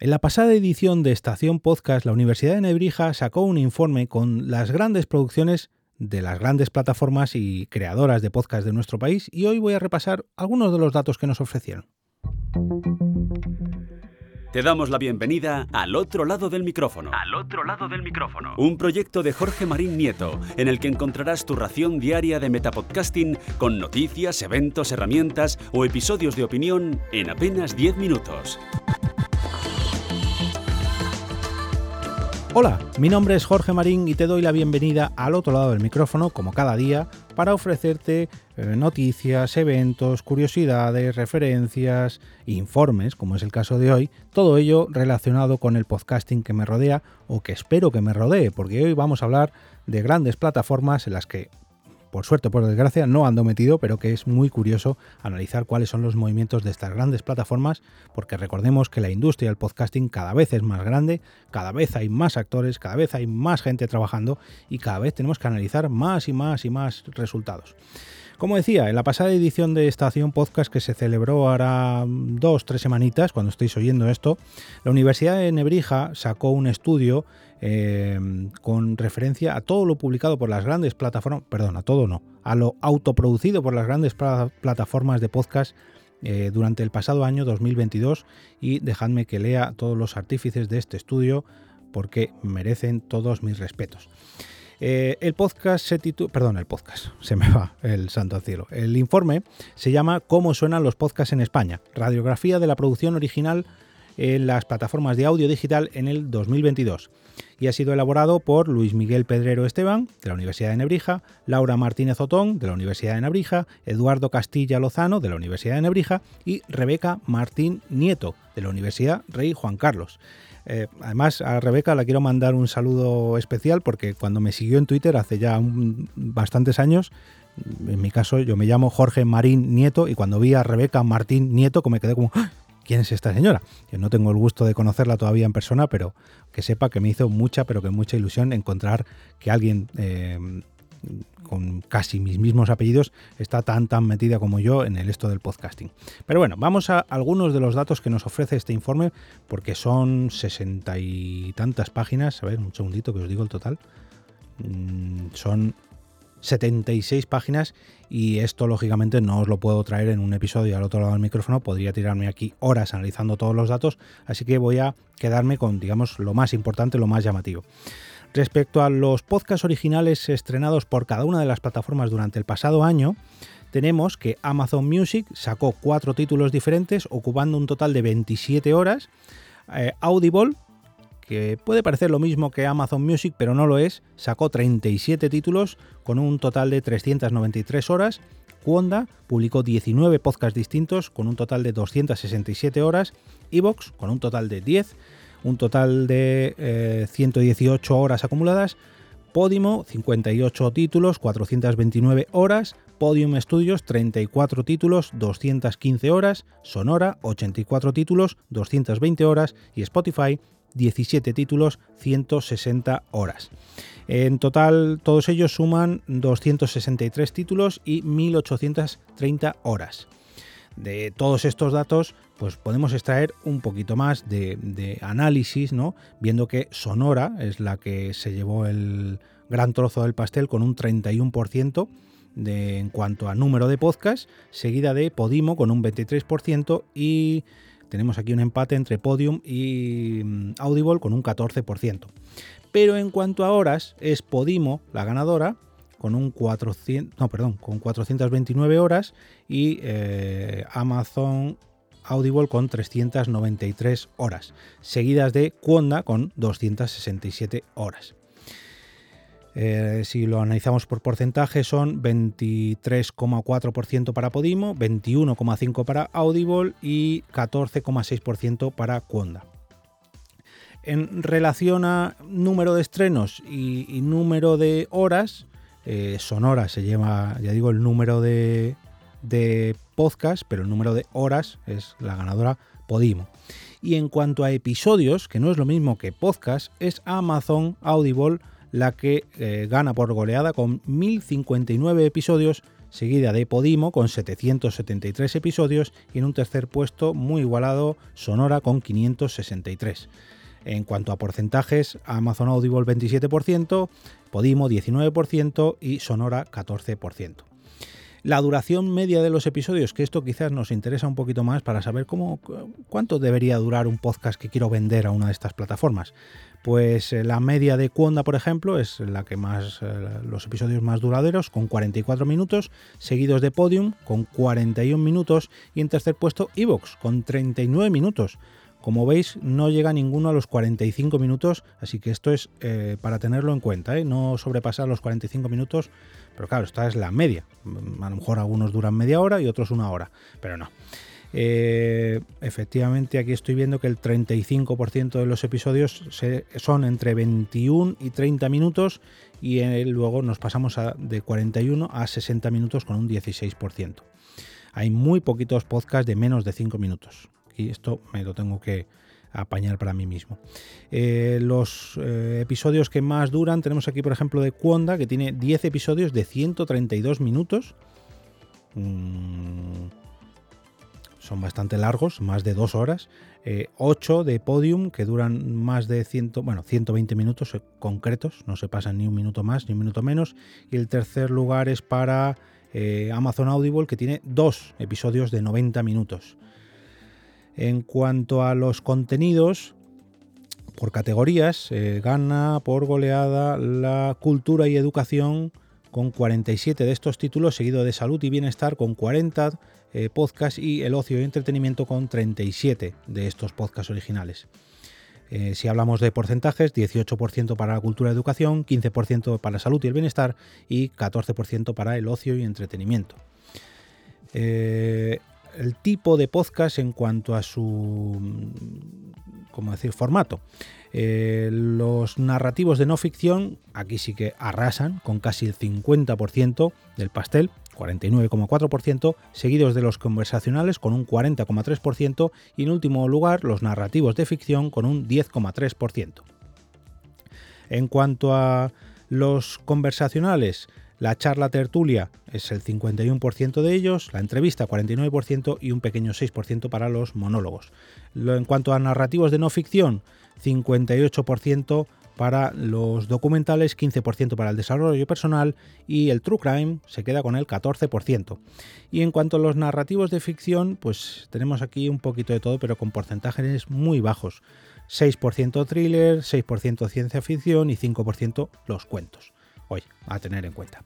En la pasada edición de Estación Podcast, la Universidad de Nebrija sacó un informe con las grandes producciones de las grandes plataformas y creadoras de podcast de nuestro país y hoy voy a repasar algunos de los datos que nos ofrecieron. Te damos la bienvenida al otro lado del micrófono. Al otro lado del micrófono. Un proyecto de Jorge Marín Nieto, en el que encontrarás tu ración diaria de metapodcasting con noticias, eventos, herramientas o episodios de opinión en apenas 10 minutos. Hola, mi nombre es Jorge Marín y te doy la bienvenida al otro lado del micrófono, como cada día, para ofrecerte eh, noticias, eventos, curiosidades, referencias, informes, como es el caso de hoy, todo ello relacionado con el podcasting que me rodea o que espero que me rodee, porque hoy vamos a hablar de grandes plataformas en las que por suerte o por desgracia, no ando metido, pero que es muy curioso analizar cuáles son los movimientos de estas grandes plataformas, porque recordemos que la industria del podcasting cada vez es más grande, cada vez hay más actores, cada vez hay más gente trabajando y cada vez tenemos que analizar más y más y más resultados. Como decía, en la pasada edición de Estación Podcast que se celebró ahora dos, tres semanitas, cuando estáis oyendo esto, la Universidad de Nebrija sacó un estudio eh, con referencia a todo lo publicado por las grandes plataformas, perdón, a todo no, a lo autoproducido por las grandes plataformas de podcast eh, durante el pasado año 2022 y dejadme que lea todos los artífices de este estudio porque merecen todos mis respetos. Eh, el podcast se titula, perdón, el podcast, se me va el santo al cielo. El informe se llama ¿Cómo suenan los podcasts en España? Radiografía de la producción original en las plataformas de audio digital en el 2022 y ha sido elaborado por Luis Miguel Pedrero Esteban, de la Universidad de Nebrija, Laura Martínez Otón, de la Universidad de Nebrija, Eduardo Castilla Lozano, de la Universidad de Nebrija, y Rebeca Martín Nieto, de la Universidad Rey Juan Carlos. Eh, además, a Rebeca la quiero mandar un saludo especial porque cuando me siguió en Twitter hace ya bastantes años, en mi caso yo me llamo Jorge Marín Nieto y cuando vi a Rebeca Martín Nieto me quedé como, ¡Ah! Quién es esta señora. Yo no tengo el gusto de conocerla todavía en persona, pero que sepa que me hizo mucha, pero que mucha ilusión encontrar que alguien eh, con casi mis mismos apellidos está tan tan metida como yo en el esto del podcasting. Pero bueno, vamos a algunos de los datos que nos ofrece este informe, porque son sesenta y tantas páginas. A ver, un segundito que os digo el total. Mm, son 76 páginas y esto lógicamente no os lo puedo traer en un episodio al otro lado del micrófono, podría tirarme aquí horas analizando todos los datos, así que voy a quedarme con digamos lo más importante, lo más llamativo. Respecto a los podcasts originales estrenados por cada una de las plataformas durante el pasado año, tenemos que Amazon Music sacó cuatro títulos diferentes ocupando un total de 27 horas, eh, Audible que puede parecer lo mismo que Amazon Music, pero no lo es, sacó 37 títulos con un total de 393 horas. Quonda publicó 19 podcasts distintos con un total de 267 horas. Evox con un total de 10, un total de 118 eh, horas acumuladas. Podimo, 58 títulos, 429 horas. Podium Studios, 34 títulos, 215 horas. Sonora, 84 títulos, 220 horas. Y Spotify, 17 títulos, 160 horas. En total, todos ellos suman 263 títulos y 1830 horas. De todos estos datos, pues podemos extraer un poquito más de, análisis, ¿no? Viendo que Sonora es la que se llevó el gran trozo del pastel con un 31%. De, en cuanto a número de podcasts, seguida de Podimo con un 23% y tenemos aquí un empate entre Podium y mm, Audible con un 14%. Pero en cuanto a horas, es Podimo la ganadora con un 400, no, perdón, con 429 horas y eh, Amazon Audible con 393 horas, seguidas de Quonda con 267 horas. Eh, si lo analizamos por porcentaje, son 23,4% para Podimo, 21,5% para Audible y 14,6% para Quonda. En relación a número de estrenos y, número de horas, eh, Sonora se lleva, ya digo, el número de, de podcast, pero el número de horas es la ganadora Podimo. Y en cuanto a episodios, que no es lo mismo que podcast, es Amazon Audible la que eh, gana por goleada con 1059 episodios, seguida de Podimo con 773 episodios y en un tercer puesto muy igualado Sonora con 563. En cuanto a porcentajes, Amazon Audible 27%, Podimo 19% y Sonora 14%. La duración media de los episodios, que esto quizás nos interesa un poquito más para saber cómo, cuánto debería durar un podcast que quiero vender a una de estas plataformas. Pues eh, la media de Cuonda, por ejemplo, es la que más, eh, los episodios más duraderos, con 44 minutos, seguidos de Podium, con 41 minutos, y en tercer puesto Evox, con 39 minutos. Como veis, no llega ninguno a los 45 minutos, así que esto es eh, para tenerlo en cuenta, no sobrepasar los 45 minutos, pero claro, esta es la media. A lo mejor algunos duran media hora y otros una hora, pero no. Eh, efectivamente, aquí estoy viendo que el 35% de los episodios son entre 21 y 30 minutos y luego nos pasamos de 41 a 60 minutos con un 16%. Hay muy poquitos podcasts de menos de 5 minutos. Y esto me lo tengo que apañar para mí mismo. Eh, los eh, episodios que más duran, tenemos aquí por ejemplo de Quonda, que tiene 10 episodios de 132 minutos. Mm, son bastante largos, más de dos horas. 8 eh, de Podium que duran más de 100, bueno, 120 minutos concretos, no se pasan ni un minuto más ni un minuto menos. Y el tercer lugar es para Amazon Audible que tiene dos episodios de 90 minutos. En cuanto a los contenidos, por categorías, gana por goleada la cultura y educación con 47 de estos títulos, seguido de salud y bienestar con 40 eh, podcasts y el ocio y entretenimiento con 37 de estos podcasts originales. Eh, si hablamos de porcentajes, 18% para la cultura y educación, 15% para la salud y el bienestar y 14% para el ocio y entretenimiento. Eh, el tipo de podcast en cuanto a su como decir, formato. Eh, los narrativos de no ficción, aquí sí que arrasan con casi el 50% del pastel, 49,4%, seguidos de los conversacionales con un 40,3% y en último lugar los narrativos de ficción con un 10,3%. En cuanto a los conversacionales, la charla tertulia es el 51% de ellos, la entrevista 49% y un pequeño 6% para los monólogos. En cuanto a narrativos de no ficción, 58% para los documentales, 15% para el desarrollo personal y el true crime se queda con el 14%. Y en cuanto a los narrativos de ficción, pues tenemos aquí un poquito de todo, pero con porcentajes muy bajos. 6% thriller, 6% ciencia ficción y 5% los cuentos hoy a tener en cuenta.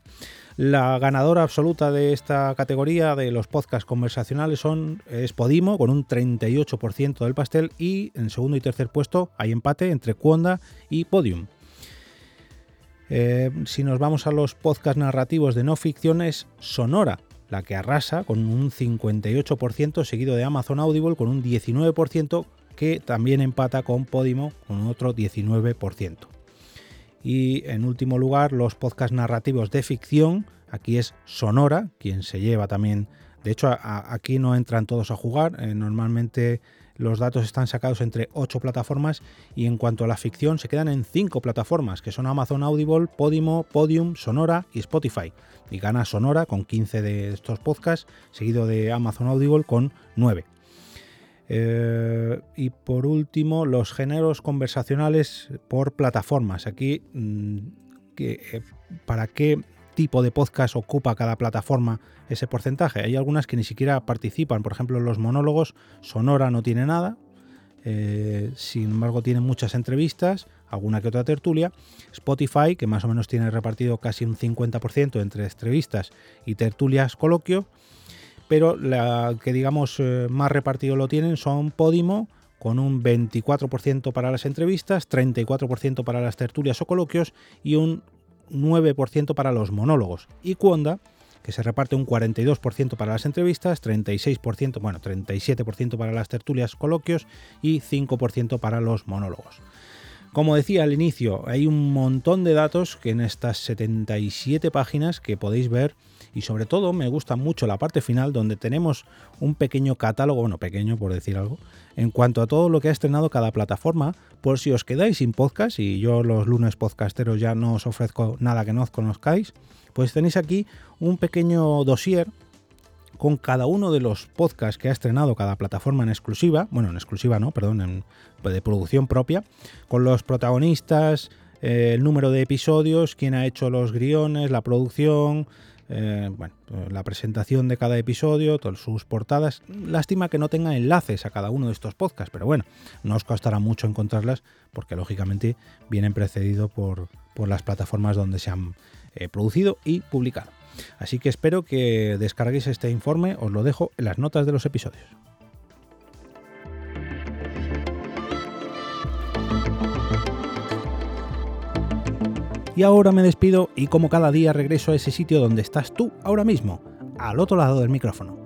La ganadora absoluta de esta categoría de los podcasts conversacionales son es Podimo con un 38% del pastel y en segundo y tercer puesto hay empate entre Cuonda y Podium. Eh, si nos vamos a los podcasts narrativos de no ficción es Sonora, la que arrasa con un 58% seguido de Amazon Audible con un 19% que también empata con Podimo con otro 19%. Y en último lugar, los podcasts narrativos de ficción. Aquí es Sonora, quien se lleva también. De hecho, aquí no entran todos a jugar. Eh, normalmente los datos están sacados entre 8 plataformas y en cuanto a la ficción se quedan en 5 plataformas, que son Amazon Audible, Podimo, Podium, Sonora y Spotify. Y gana Sonora con 15 de estos podcasts, seguido de Amazon Audible con 9. Eh, y por último, los géneros conversacionales por plataformas. Aquí, mm, eh, ¿para qué tipo de podcast ocupa cada plataforma ese porcentaje? Hay algunas que ni siquiera participan. Por ejemplo, los monólogos, Sonora no tiene nada. Eh, sin embargo, tiene muchas entrevistas, alguna que otra tertulia. Spotify, que más o menos tiene repartido casi un 50% entre entrevistas y tertulias coloquio pero la que digamos eh, más repartido lo tienen son Podimo con un 24% para las entrevistas, 34% para las tertulias o coloquios y un 9% para los monólogos. Y Cuonda, que se reparte un 42% para las entrevistas, 36%, bueno, 37% para las tertulias, coloquios y 5% para los monólogos. Como decía al inicio, hay un montón de datos que en estas 77 páginas que podéis ver y sobre todo me gusta mucho la parte final donde tenemos un pequeño catálogo, bueno, pequeño por decir algo, en cuanto a todo lo que ha estrenado cada plataforma, por si os quedáis sin podcast y yo los lunes podcasteros ya no os ofrezco nada que no os conozcáis, pues tenéis aquí un pequeño dossier con cada uno de los podcasts que ha estrenado cada plataforma en exclusiva, bueno, en exclusiva no, perdón, de producción propia, con los protagonistas, eh, el número de episodios, quién ha hecho los guiones, la producción, eh, la presentación de cada episodio, sus portadas. Lástima que no tenga enlaces a cada uno de estos podcasts, pero bueno, no os costará mucho encontrarlas porque lógicamente vienen precedidos por, las plataformas donde se han eh, producido y publicado. Así que espero que descarguéis este informe, os lo dejo en las notas de los episodios. Y ahora me despido y como cada día regreso a ese sitio donde estás tú ahora mismo, al otro lado del micrófono.